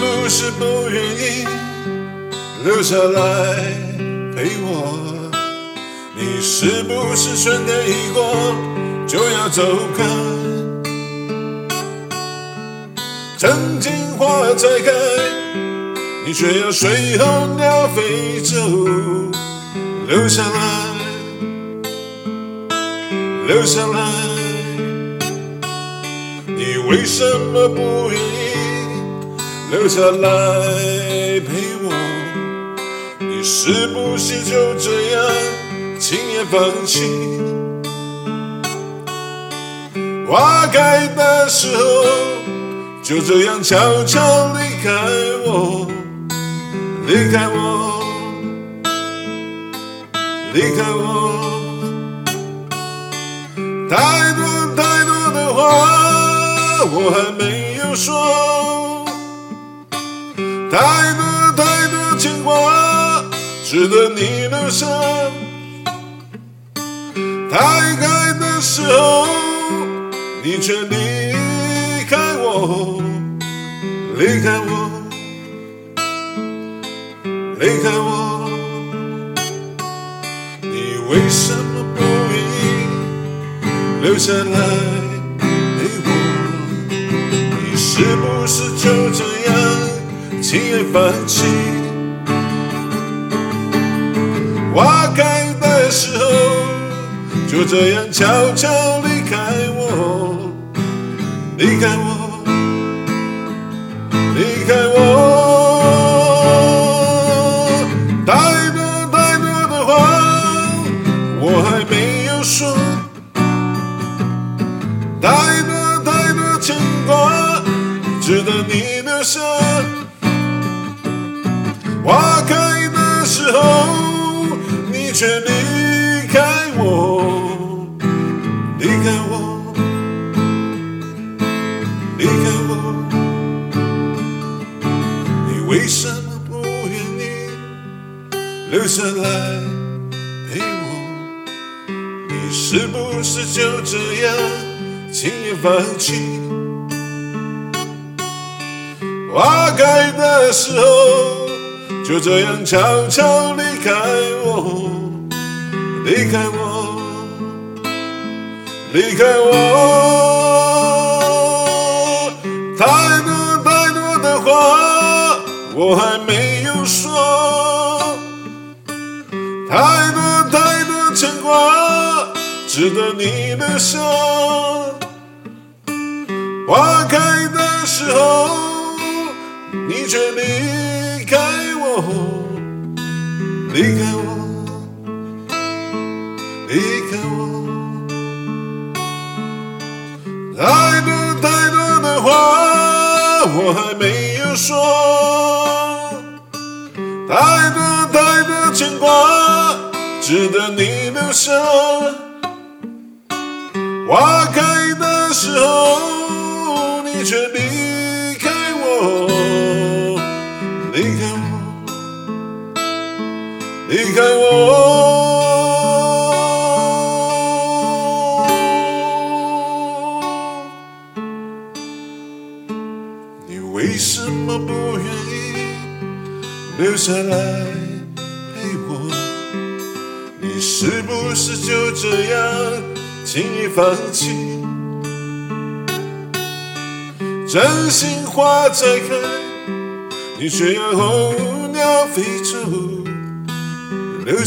不是不愿意留下来陪我？你是不是春天一过就要走开？曾经花再开，你却要随候鸟飞走，留下来，留下来。你为什么不愿意留下来陪我？你是不是就这样轻言放弃？花开的时候，就这样悄悄离开我，离开我，离开我。太多太多的话，我还没有说。太多太多牵挂，值得你留下。太开的时候，你却离开我，离开我，离开我。你为什么不愿意留下来样轻言放弃？花开的时候，就这样悄悄离开我。离开我，离开我。太多太多的话，我还没有说。太多太多牵挂，值得你留下。花开的时候，你却离开我，离开我。离开我，你为什么不愿意留下来陪我？你是不是就这样轻易放弃？花开的时候，就这样悄悄离开我，离开我，离开我。太多太多的话，我还没有说。太多太多牵挂，值得你留下。花开的时候，你却离离开我，离开我。太多太多的话。我还没有说，太多太多牵挂，值得你留下。花开的时候，你却离开我，离开我，离开我。你为什么不愿意留下来陪我？你是不是就这样轻易放弃？真心花再开，你却要候鸟飞走，留